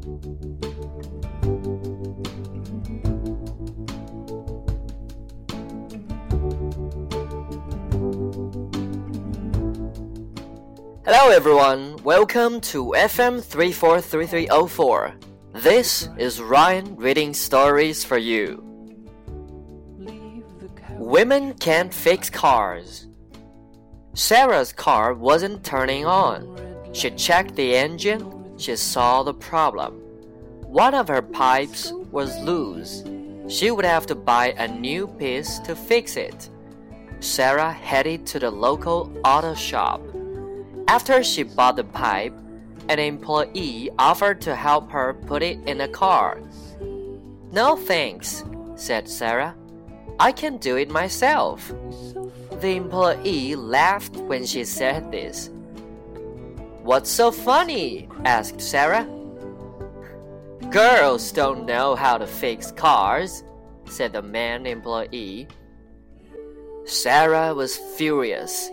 Hello everyone, welcome to FM 343304. This is Ryan reading stories for you. Women can't fix cars. Sarah's car wasn't turning on. She checked the engine, she saw the problem. One of her pipes was loose. She would have to buy a new piece to fix it. Sarah headed to the local auto shop. After she bought the pipe, an employee offered to help her put it in a car. No thanks, said Sarah. I can do it myself. The employee laughed when she said this. What's so funny? asked Sarah. Girls don't know how to fix cars, said the man employee. Sarah was furious.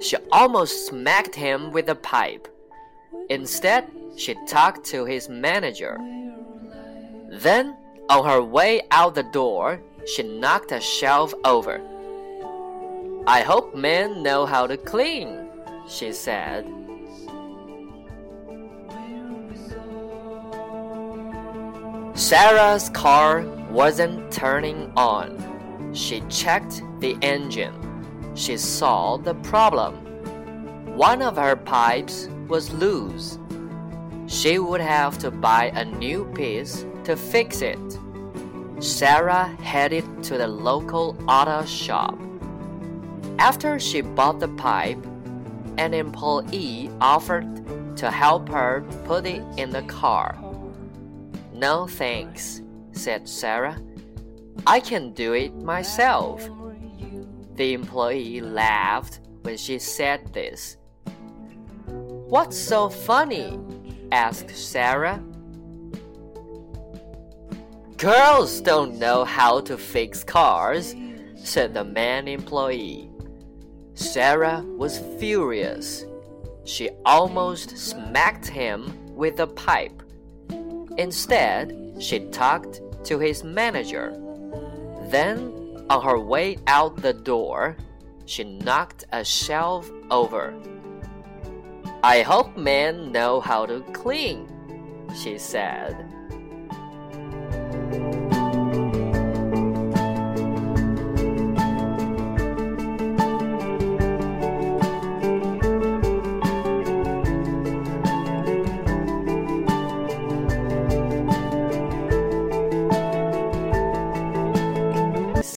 She almost smacked him with a pipe. Instead, she talked to his manager. Then, on her way out the door, she knocked a shelf over. I hope men know how to clean, she said. Sarah's car wasn't turning on. She checked the engine she saw the problem. One of her pipes was loose. She would have to buy a new piece to fix it. Sarah headed to the local auto shop. After she bought the pipe, an employee offered to help her put it in the car. No thanks, said Sarah. I can do it myself. The employee laughed when she said this. What's so funny? asked Sarah. Girls don't know how to fix cars, said the man employee. Sarah was furious. She almost smacked him with a pipe. Instead, she talked to his manager. Then on her way out the door, she knocked a shelf over. I hope men know how to clean, she said.